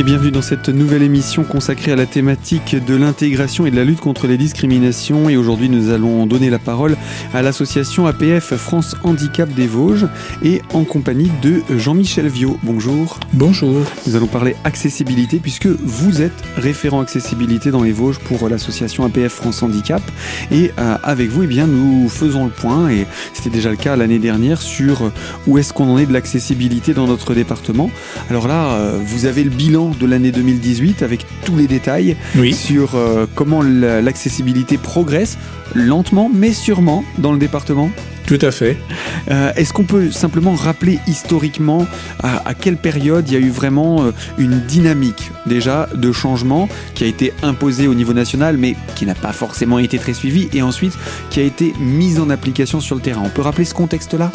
et bienvenue dans cette nouvelle émission consacrée à la thématique de l'intégration et de la lutte contre les discriminations. Et aujourd'hui, nous allons donner la parole à l'association APF France Handicap des Vosges et en compagnie de Jean-Michel Viau. Bonjour. Bonjour. Nous allons parler accessibilité puisque vous êtes référent accessibilité dans les Vosges pour l'association APF France Handicap. Et euh, avec vous, eh bien, nous faisons le point, et c'était déjà le cas l'année dernière, sur où est-ce qu'on en est de l'accessibilité dans notre département. Alors là, euh, vous avez le bilan de l'année 2018 avec tous les détails sur euh, comment l'accessibilité progresse lentement mais sûrement dans le département. Tout à fait. Euh, est-ce qu'on peut simplement rappeler historiquement à, quelle période il y a eu vraiment euh, une dynamique déjà de changement qui a été imposée au niveau national mais qui n'a pas forcément été très suivie et ensuite qui a été mise en application sur le terrain? On peut rappeler ce contexte-là?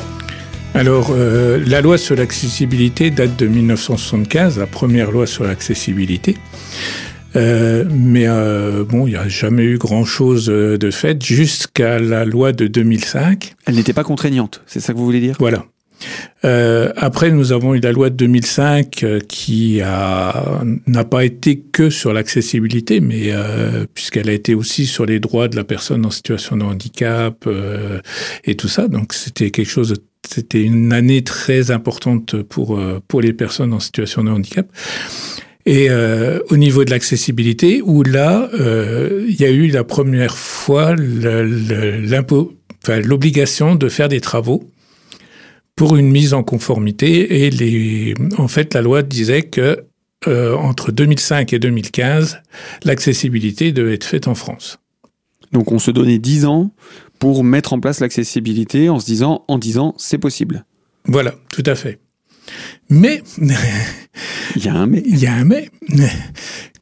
Alors, euh, la loi sur l'accessibilité date de 1975, la première loi sur l'accessibilité. Euh, mais euh, bon, il n'y a jamais eu grand-chose de fait jusqu'à la loi de 2005. Elle n'était pas contraignante, c'est ça que vous voulez dire? Voilà. Après, nous avons eu la loi de 2005 qui a n'a pas été que sur l'accessibilité, mais puisqu'elle a été aussi sur les droits de la personne en situation de handicap et tout ça. Donc, c'était quelque chose c'était une année très importante pour, euh, pour les personnes en situation de handicap. Et euh, au niveau de l'accessibilité, où là, euh, il y a eu la première fois l'obligation de faire des travaux pour une mise en conformité. Et les, en fait, la loi disait que entre 2005 et 2015, l'accessibilité devait être faite en France. Donc on se donnait 10 ans pour mettre en place l'accessibilité en se disant, en disant, c'est possible. Voilà, tout à fait. Mais il y a un mais. Il y a un mais.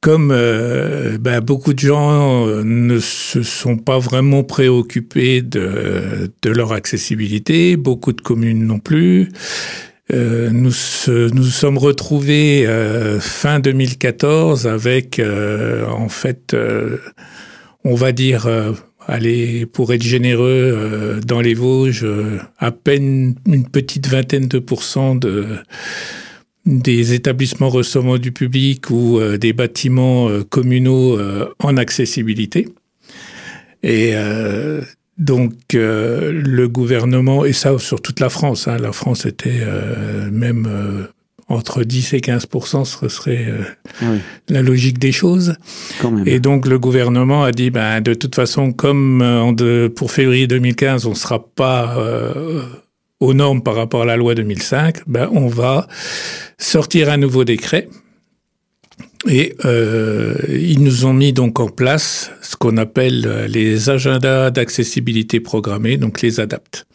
Comme euh, bah, beaucoup de gens euh, ne se sont pas vraiment préoccupés de, de leur accessibilité, beaucoup de communes non plus. Euh, nous nous sommes retrouvés euh, fin 2014 avec en fait on va dire allez, pour être généreux, euh, dans les Vosges, euh, à peine une petite vingtaine de pourcents de des établissements recevant du public ou euh, des bâtiments communaux en accessibilité. Et donc le gouvernement, et ça sur toute la France, hein, la France était même entre 10 et 15 ce serait euh, la logique des choses. Et donc le gouvernement a dit, ben, de toute façon, comme euh, pour février 2015, on ne sera pas euh, aux normes par rapport à la loi 2005, ben, on va sortir un nouveau décret. Et ils nous ont mis donc en place ce qu'on appelle les agendas d'accessibilité programmés, donc les ADAPT.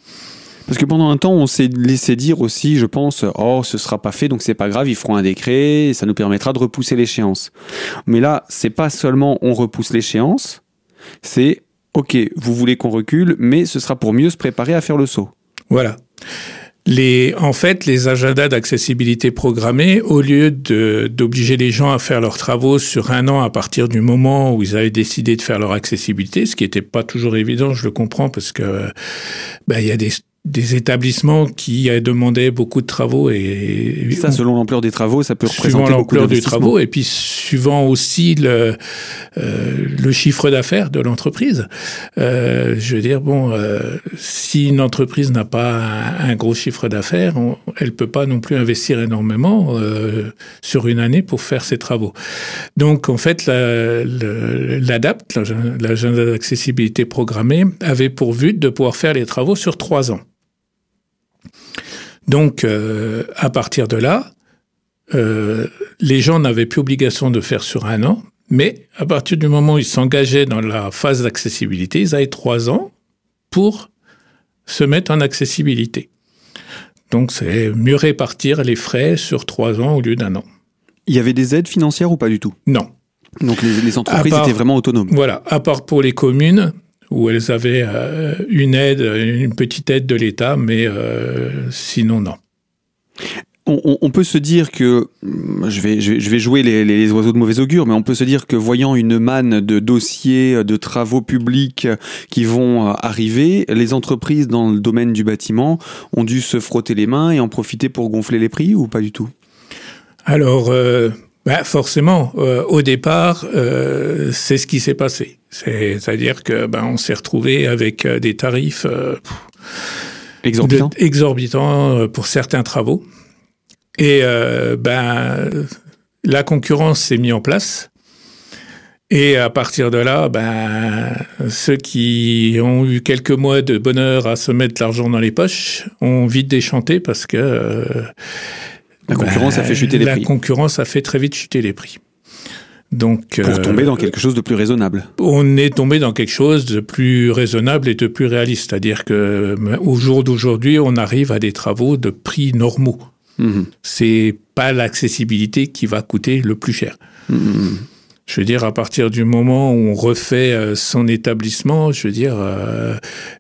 Parce que pendant un temps, on s'est laissé dire aussi, je pense, oh, ce sera pas fait, donc c'est pas grave, ils feront un décret, et ça nous permettra de repousser l'échéance. Mais là, c'est pas seulement on repousse l'échéance, c'est ok, vous voulez qu'on recule, mais ce sera pour mieux se préparer à faire le saut. Voilà. Les, en fait, les agendas d'accessibilité programmés, au lieu d'obliger les gens à faire leurs travaux sur un an à partir du moment où ils avaient décidé de faire leur accessibilité, ce qui n'était pas toujours évident, je le comprends, parce que ben, il y a des des établissements qui demandaient beaucoup de travaux et ça selon l'ampleur des travaux ça peut représenter beaucoup l'ampleur des travaux et puis suivant aussi le euh, le chiffre d'affaires de l'entreprise. Euh, je veux dire bon euh, si une entreprise n'a pas un, gros chiffre d'affaires elle peut pas non plus investir énormément euh, sur une année pour faire ses travaux. Donc en fait l'ADAPT l'agenda d'accessibilité programmée avait pour but de pouvoir faire les travaux sur trois ans donc, euh, à partir de là, euh, les gens n'avaient plus obligation de faire sur un an, mais à partir du moment où ils s'engageaient dans la phase d'accessibilité, ils avaient trois ans pour se mettre en accessibilité. Donc, c'est mieux répartir les frais sur trois ans au lieu d'un an. Il y avait des aides financières ou pas du tout? Non. Donc les, entreprises étaient vraiment autonomes. Voilà, à part pour les communes, où elles avaient euh, une aide, une petite aide de l'État, mais euh, sinon non. On, peut se dire que, je vais, je vais jouer les, oiseaux de mauvais augure, mais on peut se dire que voyant une manne de dossiers, de travaux publics qui vont euh, arriver, les entreprises dans le domaine du bâtiment ont dû se frotter les mains et en profiter pour gonfler les prix ou pas du tout? Alors, Ben, forcément, euh, au départ, euh, c'est ce qui s'est passé. C'est-à-dire que ben, on s'est retrouvé avec euh, des tarifs exorbitants. exorbitants pour certains travaux. Et ben, la concurrence s'est mise en place. Et à partir de là, ben, ceux qui ont eu quelques mois de bonheur à se mettre l'argent dans les poches ont vite déchanté parce que la concurrence a fait chuter les prix. La concurrence a fait très vite chuter les prix. Donc, pour tomber dans quelque chose de plus raisonnable. On est tombé dans quelque chose de plus raisonnable et de plus réaliste. C'est-à-dire que au jour d'aujourd'hui, on arrive à des travaux de prix normaux. Mmh. C'est pas l'accessibilité qui va coûter le plus cher. Mmh. Je veux dire, à partir du moment où on refait euh, son établissement, je veux dire, euh,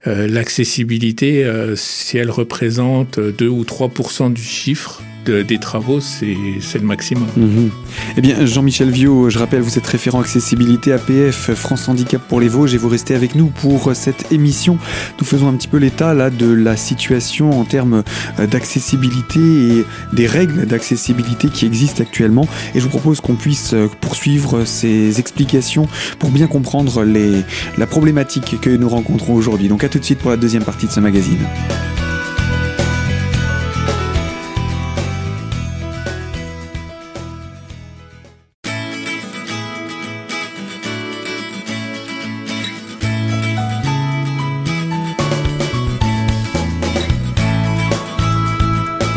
euh, l'accessibilité, euh, si elle représente 2 ou 3% du chiffre, des travaux, c'est le maximum. Mmh. Eh bien, Jean-Michel Viau, je rappelle, vous êtes référent accessibilité APF France Handicap pour les Vosges et vous restez avec nous pour cette émission. Nous faisons un petit peu l'état là de la situation en termes d'accessibilité et des règles d'accessibilité qui existent actuellement. Et je vous propose qu'on puisse poursuivre ces explications pour bien comprendre les, la problématique que nous rencontrons aujourd'hui. Donc à tout de suite pour la deuxième partie de ce magazine.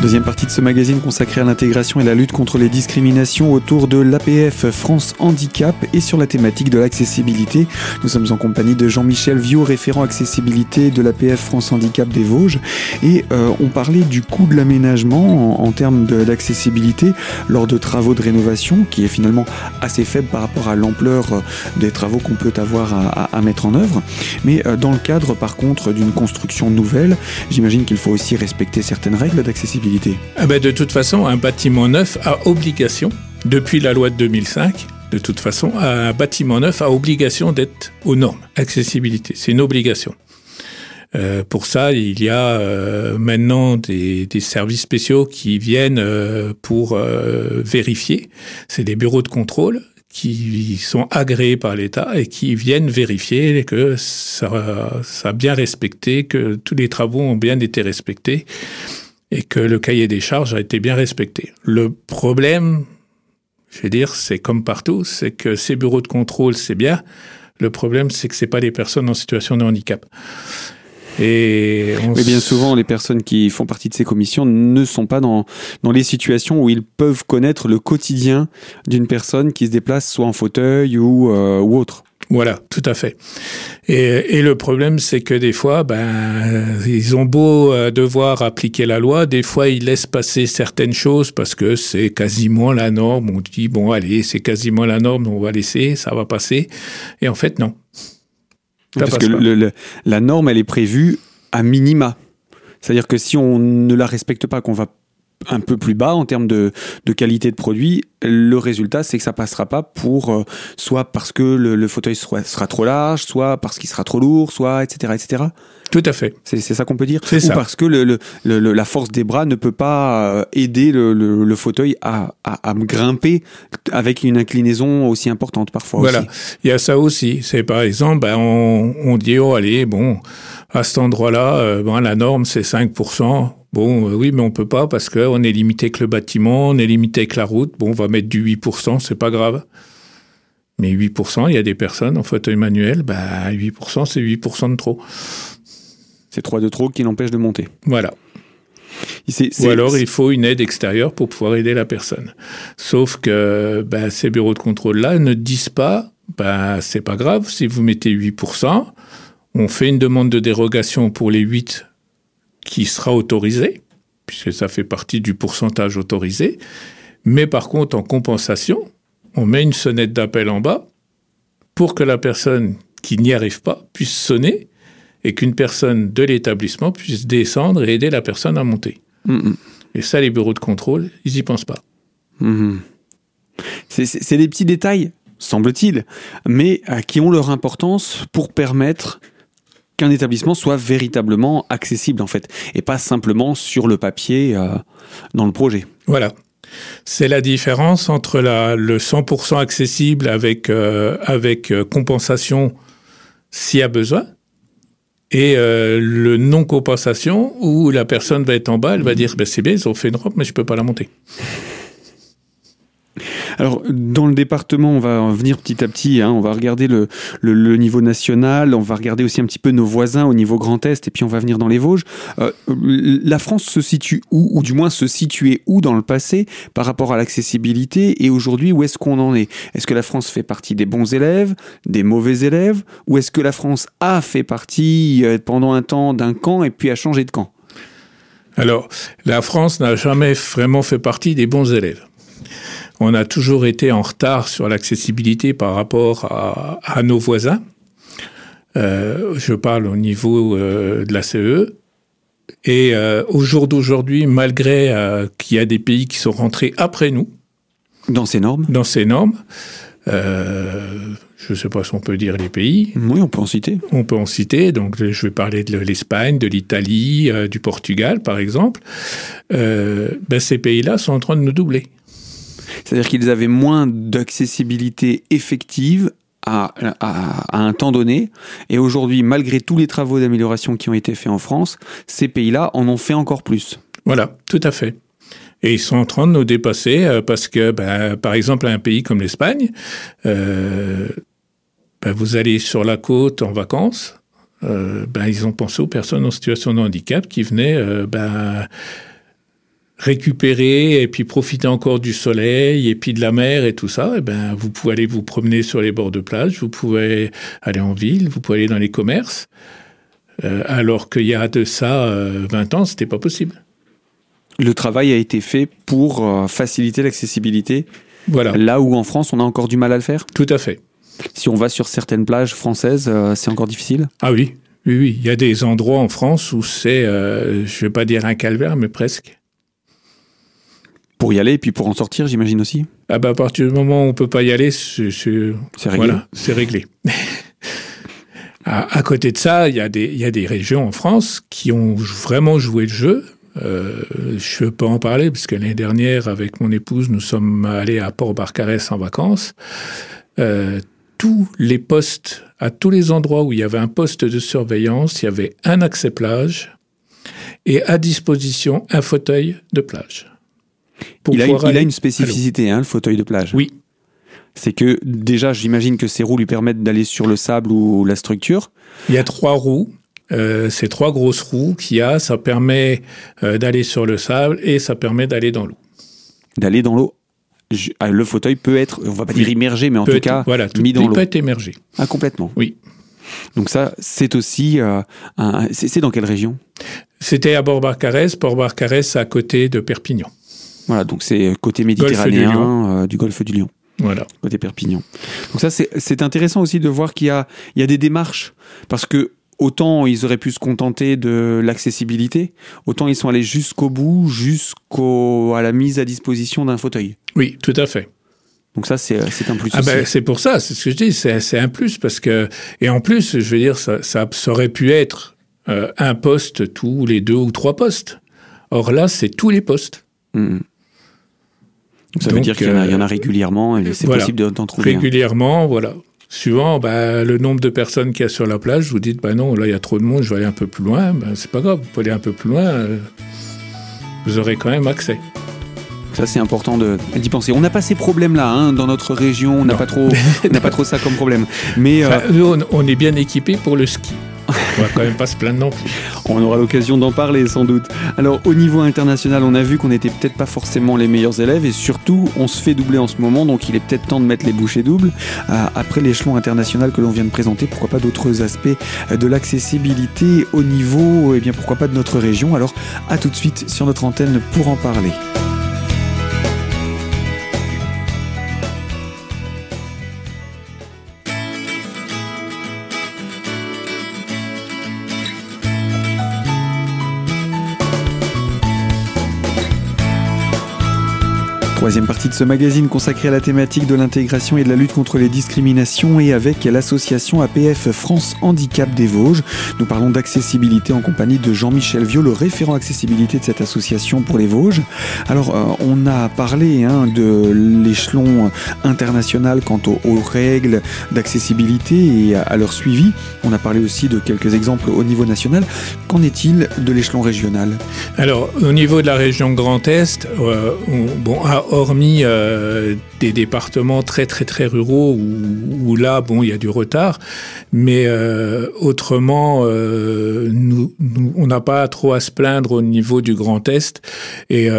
Deuxième partie de ce magazine consacré à l'intégration et la lutte contre les discriminations autour de l'APF France Handicap et sur la thématique de l'accessibilité. Nous sommes en compagnie de Jean-Michel Viau, référent accessibilité de l'APF France Handicap des Vosges. Et euh, on parlait du coût de l'aménagement en, termes d'accessibilité lors de travaux de rénovation, qui est finalement assez faible par rapport à l'ampleur euh, des travaux qu'on peut avoir à, à, à, mettre en œuvre. Mais euh, dans le cadre, par contre, d'une construction nouvelle, j'imagine qu'il faut aussi respecter certaines règles d'accessibilité. Ah ben de toute façon, un bâtiment neuf a obligation, depuis la loi de 2005, de toute façon, un bâtiment neuf a obligation d'être aux normes. Accessibilité, c'est une obligation. Euh, pour ça, il y a euh, maintenant des, services spéciaux qui viennent euh, pour vérifier. C'est des bureaux de contrôle qui sont agréés par l'État et qui viennent vérifier que ça a bien respecté, que tous les travaux ont bien été respectés et que le cahier des charges a été bien respecté. Le problème, je vais dire, c'est comme partout, c'est que ces bureaux de contrôle, c'est bien. Le problème, c'est que c'est pas des personnes en situation de handicap. Et bien souvent, les personnes qui font partie de ces commissions ne sont pas dans, dans les situations où ils peuvent connaître le quotidien d'une personne qui se déplace soit en fauteuil ou, euh, ou autre. Voilà, tout à fait. Et, et le problème, c'est que des fois, ben, ils ont beau euh, devoir appliquer la loi, des fois, ils laissent passer certaines choses parce que c'est quasiment la norme. On dit, bon, allez, c'est quasiment la norme, on va laisser, ça va passer. Et en fait, non. Parce que le, le, la norme, elle est prévue à minima. C'est-à-dire que si on ne la respecte pas, qu'on va un peu plus bas en termes de, de qualité de produit, le résultat, c'est que ça passera pas pour euh, soit parce que le, le fauteuil sera, sera, trop large, soit parce qu'il sera trop lourd, soit etc. etc. Tout à fait. C'est ça qu'on peut dire. C'est Ou ça. parce que le, le, le, la force des bras ne peut pas euh, aider le, le, le fauteuil à, à, à, grimper avec une inclinaison aussi importante parfois. Voilà. Aussi. Il y a ça aussi. C'est par exemple, ben, on, on dit, oh allez, bon, à cet endroit-là, euh, ben, la norme c'est 5%. Bon, euh, oui, mais on peut pas parce qu'on est limité avec le bâtiment, on est limité avec la route. Bon, on va mettre du 8%, c'est pas grave. Mais 8%, il y a des personnes en fauteuil manuel, bah 8%, c'est 8% de trop. C'est 3 de trop qui l'empêche de monter. Voilà. C est, c est, Ou alors il faut une aide extérieure pour pouvoir aider la personne. Sauf que bah, ces bureaux de contrôle-là ne disent pas, bah, c'est pas grave, si vous mettez 8%, on fait une demande de dérogation pour les 8 qui sera autorisé, puisque ça fait partie du pourcentage autorisé. Mais par contre, en compensation, on met une sonnette d'appel en bas pour que la personne qui n'y arrive pas puisse sonner et qu'une personne de l'établissement puisse descendre et aider la personne à monter. Mm -hmm. Et ça, les bureaux de contrôle, ils n'y pensent pas. Mm -hmm. C'est des petits détails, semble-t-il, mais qui ont leur importance pour permettre qu'un établissement soit véritablement accessible en fait et pas simplement sur le papier euh, dans le projet. Voilà. C'est la différence entre la, le 100% accessible avec, euh, avec euh, compensation s'il y a besoin et euh, le non-compensation où la personne va être en bas, elle va dire ben, c'est bien, ils ont fait une robe, mais je peux pas la monter. Alors, dans le département, on va venir petit à petit, hein, on va regarder le, niveau national, on va regarder aussi un petit peu nos voisins au niveau Grand Est, et puis on va venir dans les Vosges. Euh, la France se situe où, ou du moins se situait où dans le passé par rapport à l'accessibilité, et aujourd'hui, où est-ce qu'on en est? Est-ce que la France fait partie des bons élèves, des mauvais élèves, ou est-ce que la France a fait partie euh, pendant un temps d'un camp et puis a changé de camp? Alors, la France n'a jamais vraiment fait partie des bons élèves on a toujours été en retard sur l'accessibilité par rapport à, nos voisins. Euh, je parle au niveau euh, de la CE. Et euh, au jour d'aujourd'hui, malgré qu'il y a des pays qui sont rentrés après nous. Dans ces normes? Dans ces normes. je ne sais pas si on peut dire les pays. Oui, on peut en citer. On peut en citer. Donc, je vais parler de l'Espagne, de l'Italie, du Portugal, par exemple. Ben, ces pays-là sont en train de nous doubler. C'est-à-dire qu'ils avaient moins d'accessibilité effective à, un temps donné. Et aujourd'hui, malgré tous les travaux d'amélioration qui ont été faits en France, ces pays-là en ont fait encore plus. Voilà, tout à fait. Et ils sont en train de nous dépasser euh, parce que, ben, par exemple, un pays comme l'Espagne, euh, ben, vous allez sur la côte en vacances, euh, ben, ils ont pensé aux personnes en situation de handicap qui venaient récupérer et puis profiter encore du soleil et puis de la mer et tout ça, et eh ben vous pouvez aller vous promener sur les bords de plage, vous pouvez aller en ville, vous pouvez aller dans les commerces, euh, alors qu'il y a de ça 20 euh, ans, c'était pas possible. Le travail a été fait pour euh, faciliter l'accessibilité. Voilà. Là où en France, on a encore du mal à le faire? Tout à fait. Si on va sur certaines plages françaises, c'est encore difficile? Ah oui, oui, oui. Il y a des endroits en France où c'est, je vais pas dire un calvaire, mais presque pour y aller et puis pour en sortir, j'imagine aussi. Ah bah à partir du moment où on peut pas y aller, c'est réglé. Voilà, c'est réglé. à, côté de ça, il y, a des, y a des régions en France qui ont vraiment joué le jeu. Euh, je peux en parler parce que l'année dernière, avec mon épouse, nous sommes allés à Port-Barcarès en vacances. Euh, tous les postes, à tous les endroits où il y avait un poste de surveillance, il y avait un accès plage et à disposition un fauteuil de plage il, a, une spécificité, hein, le fauteuil de plage. Oui. C'est que déjà, j'imagine que ces roues lui permettent d'aller sur le sable ou la structure. Il y a trois roues. Euh, ces trois grosses roues qu'il y a, ça permet euh, d'aller sur le sable et ça permet d'aller dans l'eau. D'aller dans l'eau ah, le fauteuil peut être, on va pas dire immergé, mais en tout cas voilà, mis dans l'eau. Il peut être immergé. Ah, complètement. Oui. Donc ça, c'est aussi, euh, c'est dans quelle région? C'était à Port-Barcarès. Port-Barcarès, à côté de Perpignan. Voilà, donc c'est côté méditerranéen du, Golfe du Lion. Voilà. Côté Perpignan. Donc ça, c'est intéressant aussi de voir qu'il y a, il y a des démarches. Parce que autant ils auraient pu se contenter de l'accessibilité, autant ils sont allés jusqu'au bout, jusqu'à la mise à disposition d'un fauteuil. Oui, tout à fait. Donc ça, c'est un plus. Ah ben, c'est pour ça, c'est ce que je dis, c'est un plus parce que et en plus, je veux dire, ça, ça, aurait pu être euh, un poste tous les deux ou trois postes. Or là, c'est tous les postes. Mmh ça veut dire qu'il y, en a euh, régulièrement et c'est possible d'en trouver. Régulièrement, voilà. Suivant bah, le nombre de personnes qu'il y a sur la plage, vous dites, bah non, là il y a trop de monde, je vais aller un peu plus loin. Bah, c'est pas grave, vous pouvez aller un peu plus loin, euh, vous aurez quand même accès. Ça c'est important d'y penser. On n'a pas ces problèmes-là hein, dans notre région, on n'a pas trop, pas trop ça comme problème. Mais euh, nous, on est bien équipés pour le ski. On va quand même pas se plaindre non. On aura l'occasion d'en parler sans doute. Alors au niveau international, on a vu qu'on n'était peut-être pas forcément les meilleurs élèves et surtout on se fait doubler en ce moment, donc il est peut-être temps de mettre les bouchées doubles. Euh, après l'échelon international que l'on vient de présenter, pourquoi pas d'autres aspects de l'accessibilité au niveau, et eh bien pourquoi pas de notre région. Alors à tout de suite sur notre antenne pour en parler. Troisième partie de ce magazine consacré à la thématique de l'intégration et de la lutte contre les discriminations et avec l'association APF France Handicap des Vosges. Nous parlons d'accessibilité en compagnie de Jean-Michel Viau, le référent accessibilité de cette association pour les Vosges. Alors, euh, on a parlé hein, de l'échelon international quant aux, règles d'accessibilité et à, leur suivi. On a parlé aussi de quelques exemples au niveau national. Qu'en est-il de l'échelon régional? Alors, au niveau de la région Grand Est, euh, bon, à hormis euh, des départements très très très ruraux où, là, bon, il y a du retard, mais euh, autrement, euh, nous, on n'a pas trop à se plaindre au niveau du Grand Est et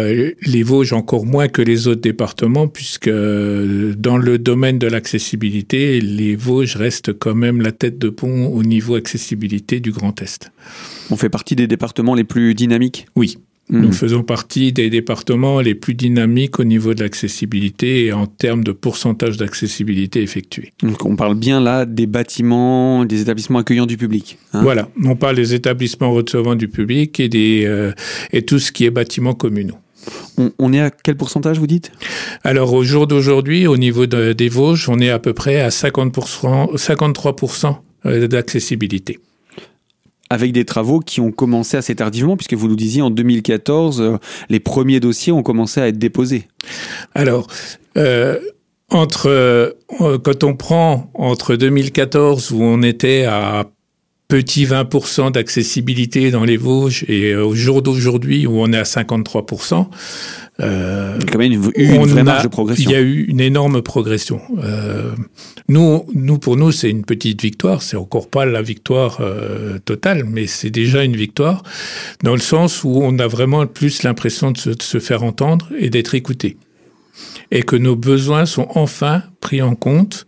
les Vosges encore moins que les autres départements, puisque dans le domaine de l'accessibilité, les Vosges restent quand même la tête de pont au niveau accessibilité du Grand Est. On fait partie des départements les plus dynamiques? Oui. Nous mhm. faisons partie des départements les plus dynamiques au niveau de l'accessibilité et en termes de pourcentage d'accessibilité effectué. Donc on parle bien là des bâtiments, des établissements accueillants du public. Hein voilà, on parle des établissements recevant du public et, des, euh, et tout ce qui est bâtiments communaux. On, est à quel pourcentage, vous dites? Alors, au jour d'aujourd'hui, au niveau des Vosges, on est à peu près à 50%, 53% euh, d'accessibilité avec des travaux qui ont commencé assez tardivement, puisque vous nous disiez en 2014, euh, les premiers dossiers ont commencé à être déposés. Alors, euh, entre euh, quand on prend entre 2014 où on était à petit 20% d'accessibilité dans les Vosges et au jour d'aujourd'hui où on est à 53%, euh, quand même une, une vraie marge de progression. Il y a eu une énorme progression. Euh, nous, nous, pour nous, c'est une petite victoire. C'est encore pas la victoire euh, totale, mais c'est déjà une victoire dans le sens où on a vraiment plus l'impression de, de se, faire entendre et d'être écouté. Et que nos besoins sont enfin pris en compte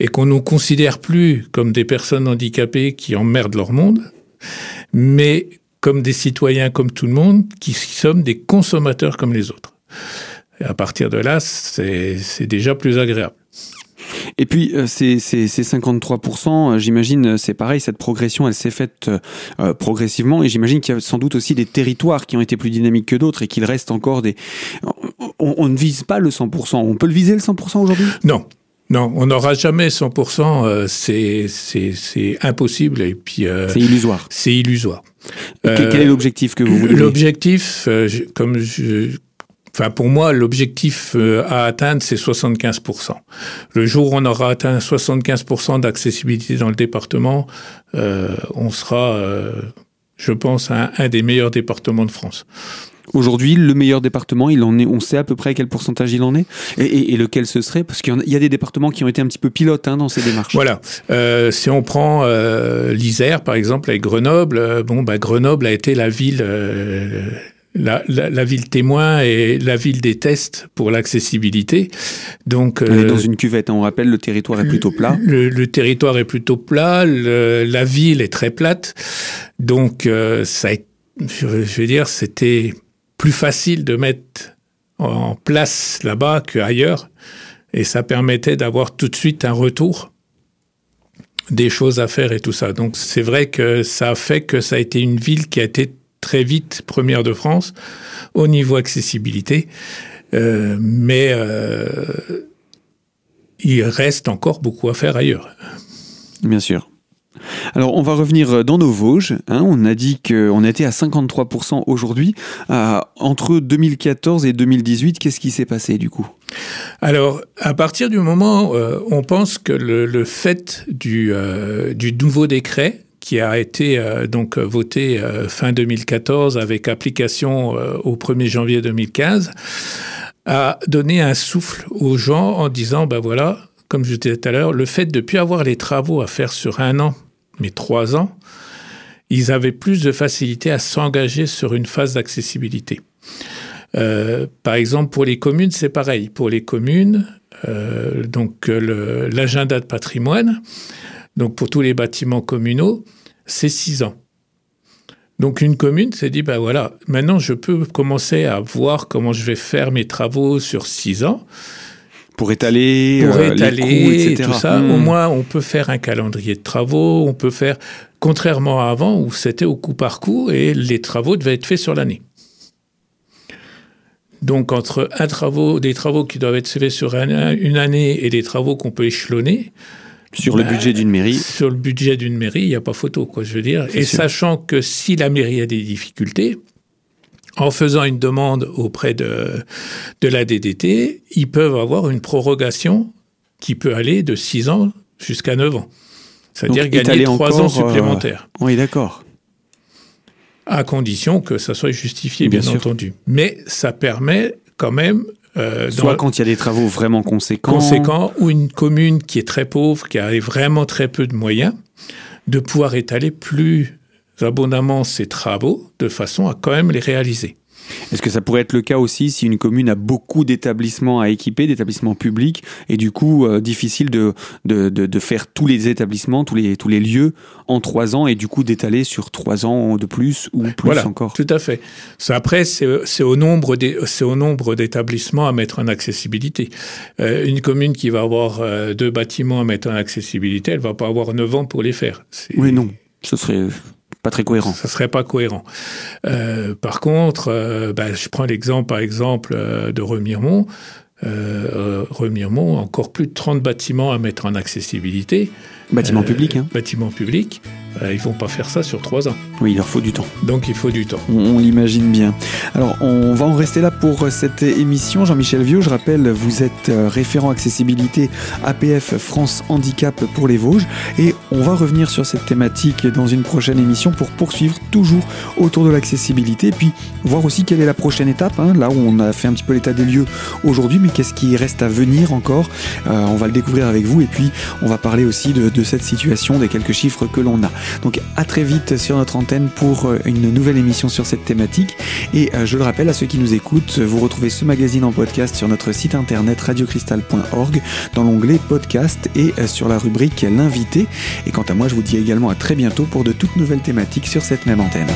et qu'on nous considère plus comme des personnes handicapées qui emmerdent leur monde, mais comme des citoyens comme tout le monde, qui sommes des consommateurs comme les autres. Et à partir de là, c'est déjà plus agréable. Et puis, euh, ces, 53%, euh, j'imagine, euh, c'est pareil, cette progression, elle s'est faite progressivement. Et j'imagine qu'il y a sans doute aussi des territoires qui ont été plus dynamiques que d'autres et qu'il reste encore des... on, ne vise pas le 100%. On peut le viser le 100% aujourd'hui? Non, non, on n'aura jamais 100%, euh, c'est impossible et puis euh, c'est illusoire. C'est illusoire. quel est l'objectif que vous voulez L'objectif, euh, comme je, enfin pour moi, l'objectif à atteindre c'est 75%. Le jour où on aura atteint 75% d'accessibilité dans le département, on sera, je pense, un, un des meilleurs départements de France. Aujourd'hui, le meilleur département, il en est, on sait à peu près quel pourcentage il en est et, lequel ce serait? Parce qu'il y, a des départements qui ont été un petit peu pilotes hein, dans ces démarches. Voilà. Euh, si on prend euh, l'Isère, par exemple, avec Grenoble, euh, bon, bah, Grenoble a été la ville. La, ville témoin et la ville des tests pour l'accessibilité. Donc, on est dans une cuvette. Hein, on rappelle, le territoire est plutôt plat. Le, territoire est plutôt plat. la ville est très plate. Donc, ça, je veux dire, c'était plus facile de mettre en place là-bas qu'ailleurs. Et ça permettait d'avoir tout de suite un retour des choses à faire et tout ça. Donc c'est vrai que ça a fait que ça a été une ville qui a été très vite première de France au niveau accessibilité. Euh, mais euh, il reste encore beaucoup à faire ailleurs. Bien sûr. Alors, on va revenir dans nos Vosges. Hein. on a dit qu'on était à 53% aujourd'hui. Euh, entre 2014 et 2018, qu'est-ce qui s'est passé du coup? Alors, à partir du moment, où euh, on pense que le, fait du, euh, du, nouveau décret qui a été donc voté fin 2014 avec application au 1er janvier 2015 a donné un souffle aux gens en disant ben voilà, comme je disais tout à l'heure, le fait de ne plus avoir les travaux à faire sur un an mais trois ans, ils avaient plus de facilité à s'engager sur une phase d'accessibilité. Euh, par exemple, pour les communes, c'est pareil. Pour les communes, euh, donc l'agenda de patrimoine, donc pour tous les bâtiments communaux, c'est six ans. Donc une commune s'est dit, ben voilà, maintenant je peux commencer à voir comment je vais faire mes travaux sur six ans pour étaler, pour euh, étaler tout ça. Au hmm. moins, on peut faire un calendrier de travaux, on peut faire, contrairement à avant où c'était au coup par coup et les travaux devaient être faits sur l'année. Donc entre un travaux, des travaux qui doivent être faits sur une année et des travaux qu'on peut échelonner, sur le ben, budget d'une mairie Sur le budget d'une mairie, il n'y a pas photo, quoi, je veux dire. Et sachant que si la mairie a des difficultés, en faisant une demande auprès de, de la DDT, ils peuvent avoir une prorogation qui peut aller de 6 ans jusqu'à 9 ans. C'est-à-dire gagner 3 ans euh, supplémentaires. Oui, d'accord. À condition que ça soit justifié, bien, entendu. Mais ça permet quand même euh, Soit quand il y a des travaux vraiment conséquents. Conséquents, ou une commune qui est très pauvre, qui a vraiment très peu de moyens, de pouvoir étaler plus abondamment ses travaux de façon à quand même les réaliser. Est-ce que ça pourrait être le cas aussi si une commune a beaucoup d'établissements à équiper, d'établissements publics, et du coup euh, difficile de, de, de, faire tous les établissements, tous les, tous les lieux en trois ans, et du coup d'étaler sur trois ans de plus ou plus voilà, encore? Tout à fait. Ça, après, c'est au nombre d'établissements à mettre en accessibilité. Euh, une commune qui va avoir euh, deux bâtiments à mettre en accessibilité, elle va pas avoir neuf ans pour les faire. Oui, non. Ce serait pas très cohérent. Ça serait pas cohérent. Euh, par contre, euh, bah, je prends l'exemple, par exemple, euh, de Remiremont. Remiremont, encore plus de 30 bâtiments à mettre en accessibilité. Bâtiments publics. Hein. Bâtiments publics. Euh, ils vont pas faire ça sur trois ans. Oui, il leur faut du temps. Donc il faut du temps. On, l'imagine bien. Alors on va en rester là pour cette émission. Jean-Michel Vieux, je rappelle, vous êtes euh, référent accessibilité APF France Handicap pour les Vosges et on va revenir sur cette thématique dans une prochaine émission pour poursuivre toujours autour de l'accessibilité et puis voir aussi quelle est la prochaine étape. Hein, là où on a fait un petit peu l'état des lieux aujourd'hui, mais qu'est-ce qui reste à venir encore euh, On va le découvrir avec vous et puis on va parler aussi de, de cette situation, des quelques chiffres que l'on a. Donc à très vite sur notre antenne pour euh, une nouvelle émission sur cette thématique. Et euh, je le rappelle à ceux qui nous écoutent, vous retrouvez ce magazine en podcast sur notre site internet radiocristal.org dans l'onglet podcast et euh, sur la rubrique l'invité. Et quant à moi, je vous dis également à très bientôt pour de toutes nouvelles thématiques sur cette même antenne.